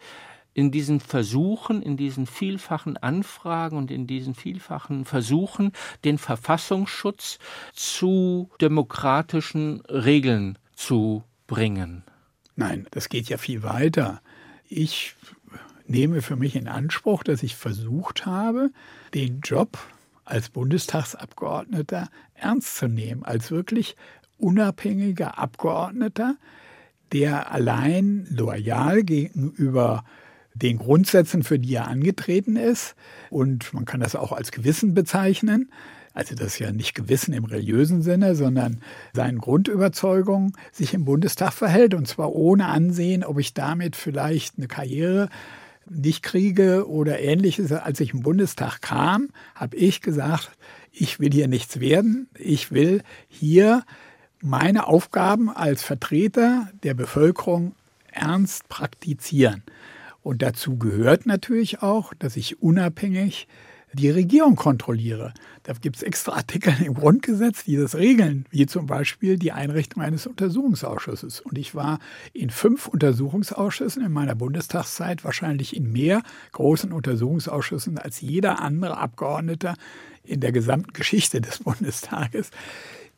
in diesen Versuchen, in diesen vielfachen Anfragen und in diesen vielfachen Versuchen, den Verfassungsschutz zu demokratischen Regeln zu bringen? Nein, das geht ja viel weiter. Ich nehme für mich in Anspruch, dass ich versucht habe, den Job als Bundestagsabgeordneter ernst zu nehmen, als wirklich unabhängiger Abgeordneter, der allein loyal gegenüber den Grundsätzen, für die er angetreten ist, und man kann das auch als Gewissen bezeichnen, also das ist ja nicht Gewissen im religiösen Sinne, sondern seinen Grundüberzeugungen sich im Bundestag verhält, und zwar ohne Ansehen, ob ich damit vielleicht eine Karriere nicht kriege oder ähnliches. Als ich im Bundestag kam, habe ich gesagt, ich will hier nichts werden. Ich will hier meine Aufgaben als Vertreter der Bevölkerung ernst praktizieren. Und dazu gehört natürlich auch, dass ich unabhängig die Regierung kontrolliere. Da gibt es extra Artikel im Grundgesetz, die das regeln, wie zum Beispiel die Einrichtung eines Untersuchungsausschusses. Und ich war in fünf Untersuchungsausschüssen in meiner Bundestagszeit, wahrscheinlich in mehr großen Untersuchungsausschüssen als jeder andere Abgeordneter in der gesamten Geschichte des Bundestages.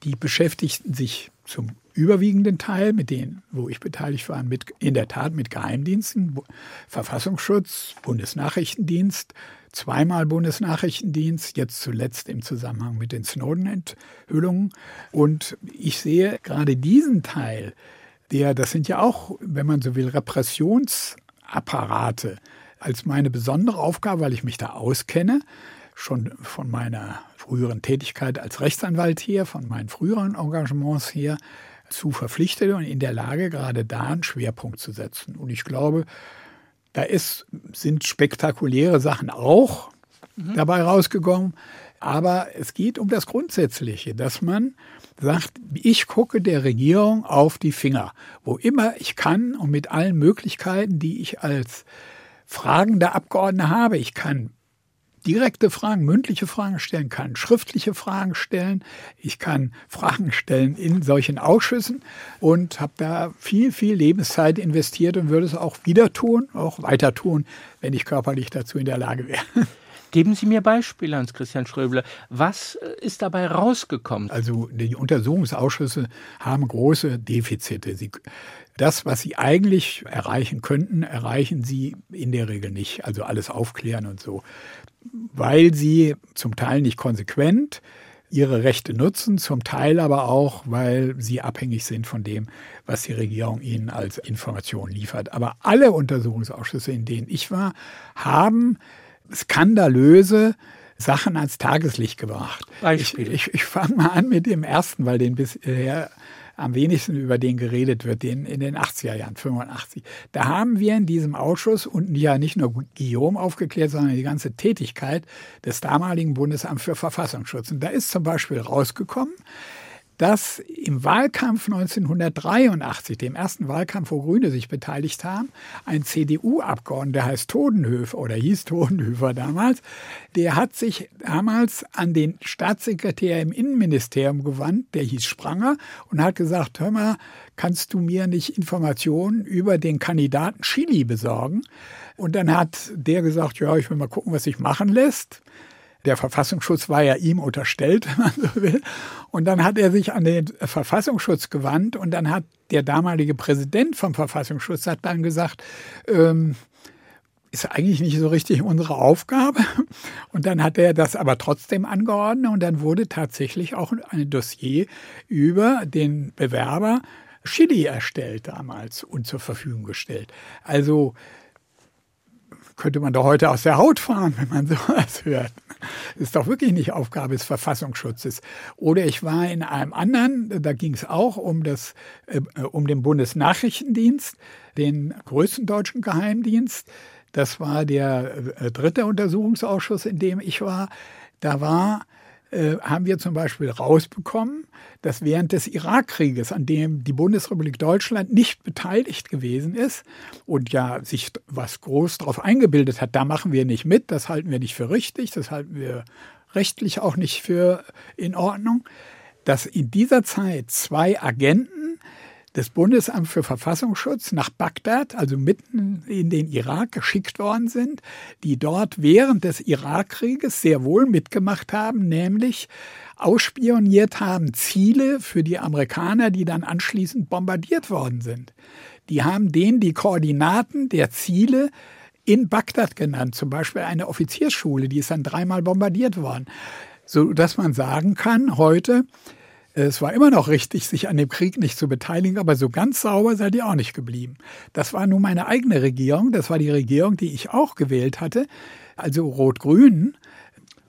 Die beschäftigten sich zum überwiegenden Teil mit denen, wo ich beteiligt war, mit, in der Tat mit Geheimdiensten, Verfassungsschutz, Bundesnachrichtendienst, zweimal Bundesnachrichtendienst, jetzt zuletzt im Zusammenhang mit den Snowden-Enthüllungen. Und ich sehe gerade diesen Teil, der, das sind ja auch, wenn man so will, Repressionsapparate, als meine besondere Aufgabe, weil ich mich da auskenne, schon von meiner früheren Tätigkeit als Rechtsanwalt hier, von meinen früheren Engagements hier, zu verpflichtet und in der Lage, gerade da einen Schwerpunkt zu setzen. Und ich glaube, da ist, sind spektakuläre Sachen auch mhm. dabei rausgekommen. Aber es geht um das Grundsätzliche, dass man sagt, ich gucke der Regierung auf die Finger, wo immer ich kann und mit allen Möglichkeiten, die ich als fragender Abgeordneter habe. Ich kann direkte Fragen, mündliche Fragen stellen kann, schriftliche Fragen stellen. Ich kann Fragen stellen in solchen Ausschüssen und habe da viel, viel Lebenszeit investiert und würde es auch wieder tun, auch weiter tun, wenn ich körperlich dazu in der Lage wäre. Geben Sie mir Beispiele, Hans-Christian Ströbele. Was äh, ist dabei rausgekommen? Also die Untersuchungsausschüsse haben große Defizite. Sie, das, was sie eigentlich erreichen könnten, erreichen sie in der Regel nicht. Also alles aufklären und so. Weil sie zum Teil nicht konsequent ihre Rechte nutzen, zum Teil aber auch, weil sie abhängig sind von dem, was die Regierung ihnen als Information liefert. Aber alle Untersuchungsausschüsse, in denen ich war, haben skandalöse Sachen ans Tageslicht gebracht. Beispiel. Ich, ich, ich fange mal an mit dem ersten, weil den bisher am wenigsten über den geredet wird, den in den 80er Jahren, 85. Da haben wir in diesem Ausschuss und ja nicht nur Guillaume aufgeklärt, sondern die ganze Tätigkeit des damaligen Bundesamts für Verfassungsschutz. Und da ist zum Beispiel rausgekommen, dass im Wahlkampf 1983, dem ersten Wahlkampf, wo Grüne sich beteiligt haben, ein CDU-Abgeordneter, heißt Todenhöfer oder hieß Todenhöfer damals, der hat sich damals an den Staatssekretär im Innenministerium gewandt, der hieß Spranger, und hat gesagt, hör mal, kannst du mir nicht Informationen über den Kandidaten Chili besorgen? Und dann hat der gesagt, ja, ich will mal gucken, was sich machen lässt. Der Verfassungsschutz war ja ihm unterstellt, wenn man so will. Und dann hat er sich an den Verfassungsschutz gewandt und dann hat der damalige Präsident vom Verfassungsschutz hat dann gesagt, ähm, ist eigentlich nicht so richtig unsere Aufgabe. Und dann hat er das aber trotzdem angeordnet und dann wurde tatsächlich auch ein Dossier über den Bewerber Chili erstellt damals und zur Verfügung gestellt. Also könnte man doch heute aus der Haut fahren, wenn man sowas hört. Das ist doch wirklich nicht Aufgabe des Verfassungsschutzes. Oder ich war in einem anderen, da ging es auch um, das, äh, um den Bundesnachrichtendienst, den größten deutschen Geheimdienst. Das war der äh, dritte Untersuchungsausschuss, in dem ich war. Da war äh, haben wir zum Beispiel rausbekommen, dass während des Irakkrieges, an dem die Bundesrepublik Deutschland nicht beteiligt gewesen ist und ja sich was groß darauf eingebildet hat, da machen wir nicht mit, das halten wir nicht für richtig, das halten wir rechtlich auch nicht für in Ordnung, dass in dieser Zeit zwei Agenten des Bundesamts für Verfassungsschutz nach Bagdad, also mitten in den Irak, geschickt worden sind, die dort während des Irakkrieges sehr wohl mitgemacht haben, nämlich ausspioniert haben Ziele für die Amerikaner, die dann anschließend bombardiert worden sind. Die haben denen die Koordinaten der Ziele in Bagdad genannt, zum Beispiel eine Offiziersschule, die ist dann dreimal bombardiert worden, so dass man sagen kann heute, es war immer noch richtig, sich an dem Krieg nicht zu beteiligen, aber so ganz sauber seid ihr auch nicht geblieben. Das war nun meine eigene Regierung, das war die Regierung, die ich auch gewählt hatte, also Rot-Grün.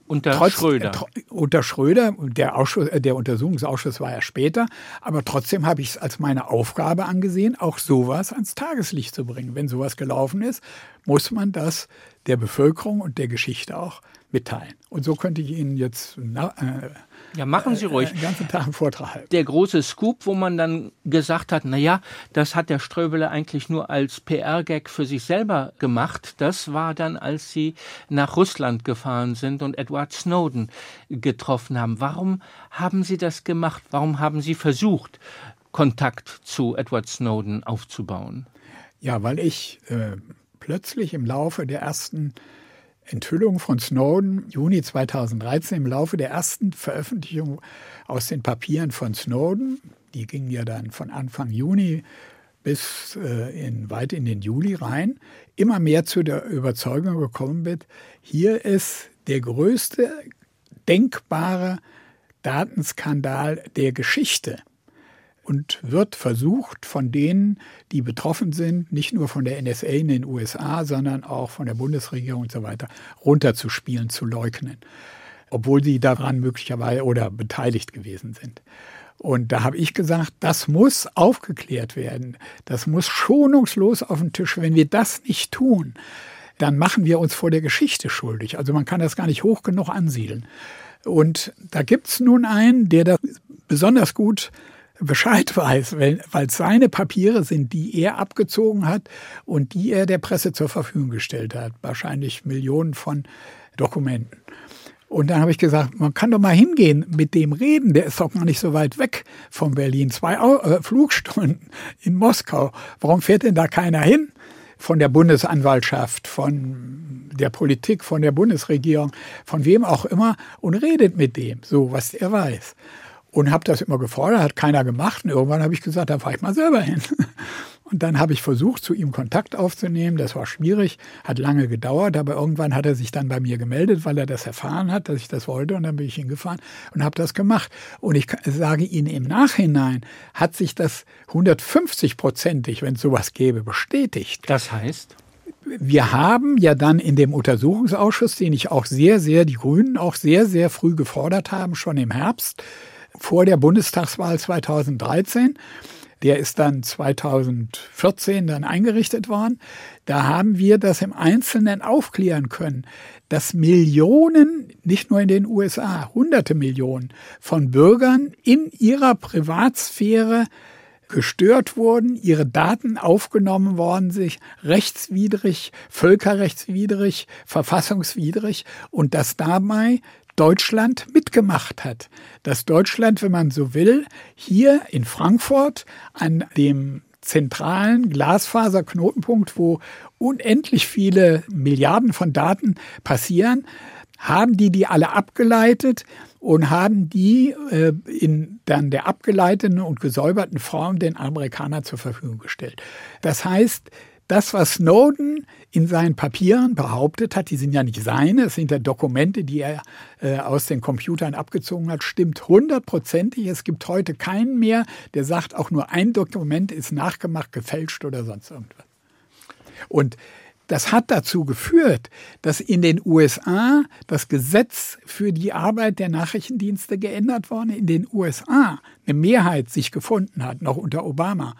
Unter Trotz, Schröder. Äh, unter Schröder, der, Ausschuss, äh, der Untersuchungsausschuss war ja später, aber trotzdem habe ich es als meine Aufgabe angesehen, auch sowas ans Tageslicht zu bringen. Wenn sowas gelaufen ist, muss man das der Bevölkerung und der Geschichte auch mitteilen. Und so könnte ich Ihnen jetzt na, äh, ja, machen Sie ruhig. Den ganzen Tag einen Vortrag halten. Der große Scoop, wo man dann gesagt hat, na ja, das hat der Ströbele eigentlich nur als PR-Gag für sich selber gemacht. Das war dann, als Sie nach Russland gefahren sind und Edward Snowden getroffen haben. Warum haben Sie das gemacht? Warum haben Sie versucht, Kontakt zu Edward Snowden aufzubauen? Ja, weil ich äh, plötzlich im Laufe der ersten Enthüllung von Snowden Juni 2013 im Laufe der ersten Veröffentlichung aus den Papieren von Snowden. Die gingen ja dann von Anfang Juni bis äh, in, weit in den Juli rein, immer mehr zu der Überzeugung gekommen bin, hier ist der größte denkbare Datenskandal der Geschichte und wird versucht, von denen, die betroffen sind, nicht nur von der NSA in den USA, sondern auch von der Bundesregierung und so weiter, runterzuspielen, zu leugnen, obwohl sie daran möglicherweise oder beteiligt gewesen sind. Und da habe ich gesagt, das muss aufgeklärt werden. Das muss schonungslos auf den Tisch. Wenn wir das nicht tun, dann machen wir uns vor der Geschichte schuldig. Also man kann das gar nicht hoch genug ansiedeln. Und da gibt es nun einen, der das besonders gut Bescheid weiß, weil, weil seine Papiere sind, die er abgezogen hat und die er der Presse zur Verfügung gestellt hat. Wahrscheinlich Millionen von Dokumenten. Und dann habe ich gesagt, man kann doch mal hingehen, mit dem reden, der ist doch gar nicht so weit weg von Berlin. Zwei äh, Flugstunden in Moskau. Warum fährt denn da keiner hin? von der Bundesanwaltschaft, von der Politik, von der Bundesregierung, von wem auch immer und redet mit dem, so was er weiß. Und habe das immer gefordert, hat keiner gemacht. Und irgendwann habe ich gesagt, da fahre ich mal selber hin. Und dann habe ich versucht, zu ihm Kontakt aufzunehmen. Das war schwierig, hat lange gedauert, aber irgendwann hat er sich dann bei mir gemeldet, weil er das erfahren hat, dass ich das wollte. Und dann bin ich hingefahren und habe das gemacht. Und ich sage Ihnen im Nachhinein, hat sich das 150-prozentig, wenn es sowas gäbe, bestätigt. Das heißt? wir haben ja dann in dem Untersuchungsausschuss, den ich auch sehr, sehr, die Grünen auch sehr, sehr früh gefordert haben, schon im Herbst vor der Bundestagswahl 2013, der ist dann 2014 dann eingerichtet worden. Da haben wir das im Einzelnen aufklären können, dass Millionen, nicht nur in den USA, hunderte Millionen von Bürgern in ihrer Privatsphäre gestört wurden, ihre Daten aufgenommen worden, sich rechtswidrig, völkerrechtswidrig, verfassungswidrig und dass dabei Deutschland mitgemacht hat. Dass Deutschland, wenn man so will, hier in Frankfurt an dem zentralen Glasfaserknotenpunkt, wo unendlich viele Milliarden von Daten passieren, haben die die alle abgeleitet und haben die äh, in dann der abgeleiteten und gesäuberten Form den Amerikanern zur Verfügung gestellt. Das heißt, das, was Snowden in seinen Papieren behauptet hat, die sind ja nicht seine, es sind ja Dokumente, die er äh, aus den Computern abgezogen hat, stimmt hundertprozentig. Es gibt heute keinen mehr, der sagt, auch nur ein Dokument ist nachgemacht, gefälscht oder sonst irgendwas. Und das hat dazu geführt, dass in den USA das Gesetz für die Arbeit der Nachrichtendienste geändert worden, in den USA eine Mehrheit sich gefunden hat, noch unter Obama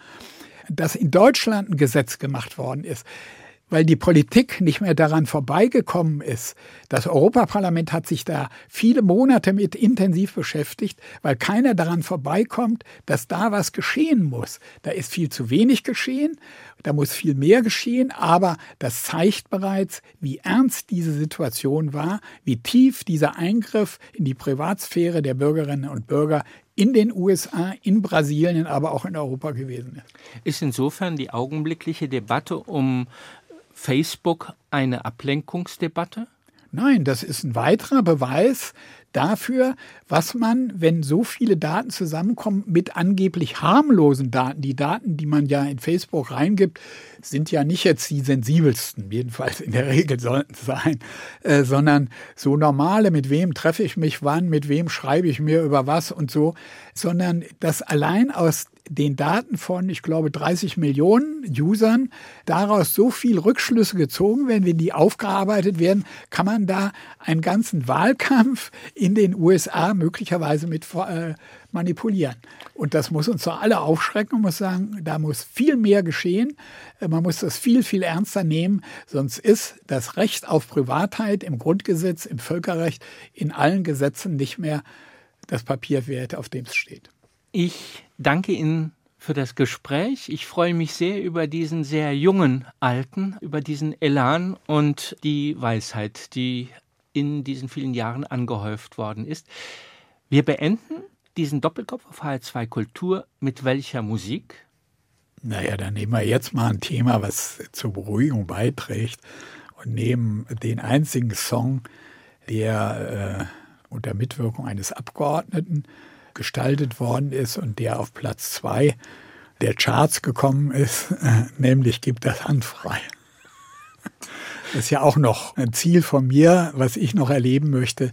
dass in Deutschland ein Gesetz gemacht worden ist, weil die Politik nicht mehr daran vorbeigekommen ist. Das Europaparlament hat sich da viele Monate mit intensiv beschäftigt, weil keiner daran vorbeikommt, dass da was geschehen muss. Da ist viel zu wenig geschehen, da muss viel mehr geschehen, aber das zeigt bereits, wie ernst diese Situation war, wie tief dieser Eingriff in die Privatsphäre der Bürgerinnen und Bürger in den USA, in Brasilien, aber auch in Europa gewesen ist. Ist insofern die augenblickliche Debatte um Facebook eine Ablenkungsdebatte? Nein, das ist ein weiterer Beweis dafür, was man, wenn so viele Daten zusammenkommen, mit angeblich harmlosen Daten, die Daten, die man ja in Facebook reingibt, sind ja nicht jetzt die sensibelsten, jedenfalls in der Regel sollten es sein, äh, sondern so normale, mit wem treffe ich mich wann, mit wem schreibe ich mir über was und so, sondern das allein aus den Daten von, ich glaube, 30 Millionen Usern daraus so viel Rückschlüsse gezogen werden, wenn die aufgearbeitet werden, kann man da einen ganzen Wahlkampf in den USA möglicherweise mit äh, manipulieren. Und das muss uns doch alle aufschrecken und muss sagen, da muss viel mehr geschehen. Äh, man muss das viel, viel ernster nehmen. Sonst ist das Recht auf Privatheit im Grundgesetz, im Völkerrecht, in allen Gesetzen nicht mehr das Papier wert, auf dem es steht. Ich danke Ihnen für das Gespräch. Ich freue mich sehr über diesen sehr jungen Alten, über diesen Elan und die Weisheit, die in diesen vielen Jahren angehäuft worden ist. Wir beenden diesen Doppelkopf auf HR2 Kultur mit welcher Musik? Naja, dann nehmen wir jetzt mal ein Thema, was zur Beruhigung beiträgt und nehmen den einzigen Song, der äh, unter Mitwirkung eines Abgeordneten gestaltet worden ist und der auf Platz zwei der Charts gekommen ist, nämlich gibt das Hand frei. Das ist ja auch noch ein Ziel von mir, was ich noch erleben möchte,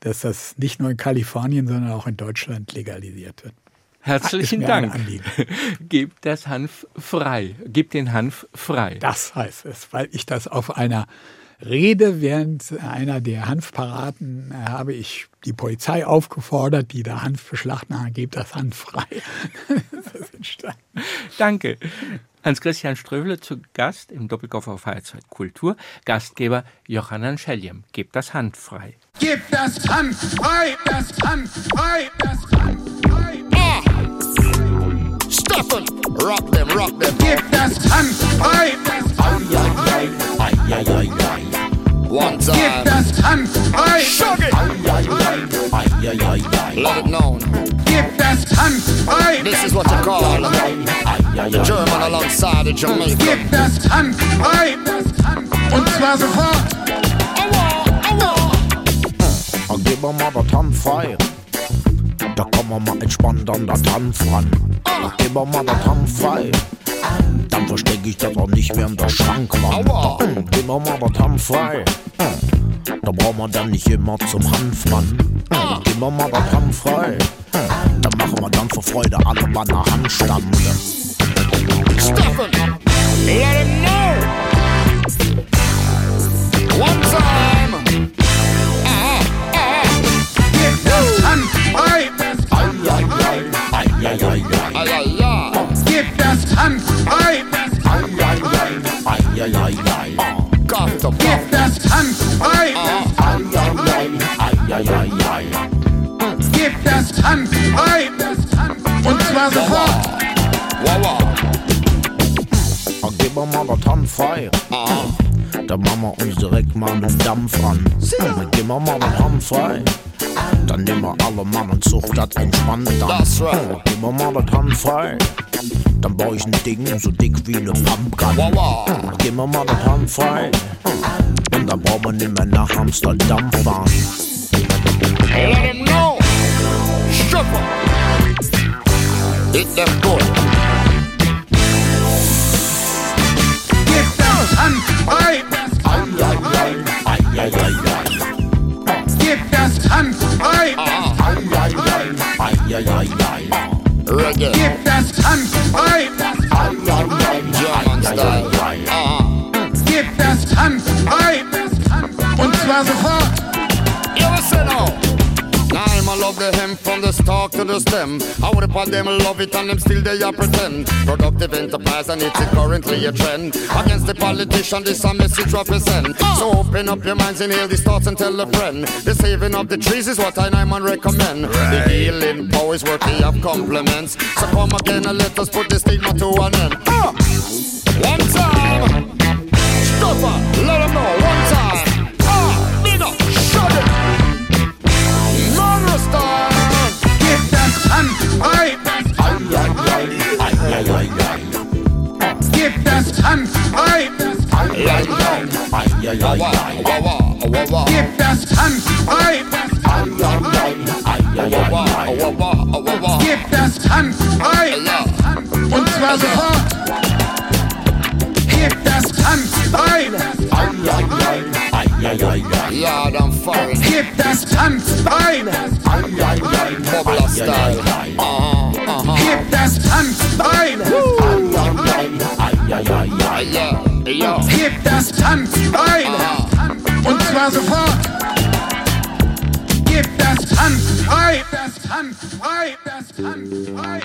dass das nicht nur in Kalifornien, sondern auch in Deutschland legalisiert wird. Herzlichen Dank. Gebt das Hanf frei. Gebt den Hanf frei. Das heißt es, weil ich das auf einer Rede während einer der Hanfparaden äh, habe ich die Polizei aufgefordert, die da Hanf beschlachten haben, gebt das Hanf frei. das ist entstanden. Danke. Hans-Christian Ströbele zu Gast im Doppelkopf auf Freizeit Kultur. Gastgeber Johannan Scheljem. Gebt das Hand frei. Gib das Hand frei, das Hand frei, das Hand frei. Ah. Stop it. Rock them, rock them. Gib das Hand frei, das Hand frei. Ai, ai. One time. Gib das Hand frei. Shug it. Let it known. Gib das Hand frei. This is what you call The German alongside the Jamaican. Gib das Handfrei und zwar sofort. Gib mir mal das Handfrei. Da kann man mal entspannt an der Tanz ran. Gib mir mal das Handfrei. Dann versteck ich das auch nicht mehr in der Schrankwand. Gib mir mal das Handfrei. Da braucht man dann nicht immer zum Hanfmann. Gib mir mal das Handfrei. Dann machen wir dann vor Freude alle mal eine Handstand. Steffen, let him know. One time. Gib das Handfrei. Gib das Handfrei. Gib das Handfrei. Gib das Handfrei. Und zwar sofort. Gib mir mal das Handfrei. Da machen wir uns direkt mal einen Dampf an. Gib mir mal das Handfrei. Dann nehmen wir alle Mann und Zucht das entspannt an. That's right. Gib mir mal das Handfrei. Dann baue ich ein Ding so dick wie eine Pumpgun. Wow. Gib mir mal das Handfrei. Und dann braucht man nicht mehr nach Amsterdam fahren. Let him know. Stripper. Hit them good. Gib das Handfrei. Reggae. Gib das Handfrei. German style. Uh-huh. Gib das Handfrei. Und zwar sofort. You listen now. Now I'ma love the hemp from the stalk to the stem. How the part them love it and them still they are pretend. Productive enterprise and it's currently a trend. Against the politician, this a message represent. So open up your minds and hear these thoughts and tell a friend. The saving of the trees is what I and recommend. The healing power is worthy of compliments. So come again and let us put the stigma to an end. Ah! One time. Stopper, let them know. One time. Das Handfrei. Wah, wah, wah, wah, wah, wah. Gib das Handfrei. Wah, wah, wah, wah, wah. Gib das Handfrei. Ja. Und zwar sofort. Gib das Handfrei. Ja, dann foreign. Gib das Handfrei. Bubbler style. Uh-huh, uh-huh. Gib das Handfrei. Yeah, yeah. Gib das Handfrei. Und zwar sofort. Gib das Handfrei. Das Handfrei. Das Handfrei.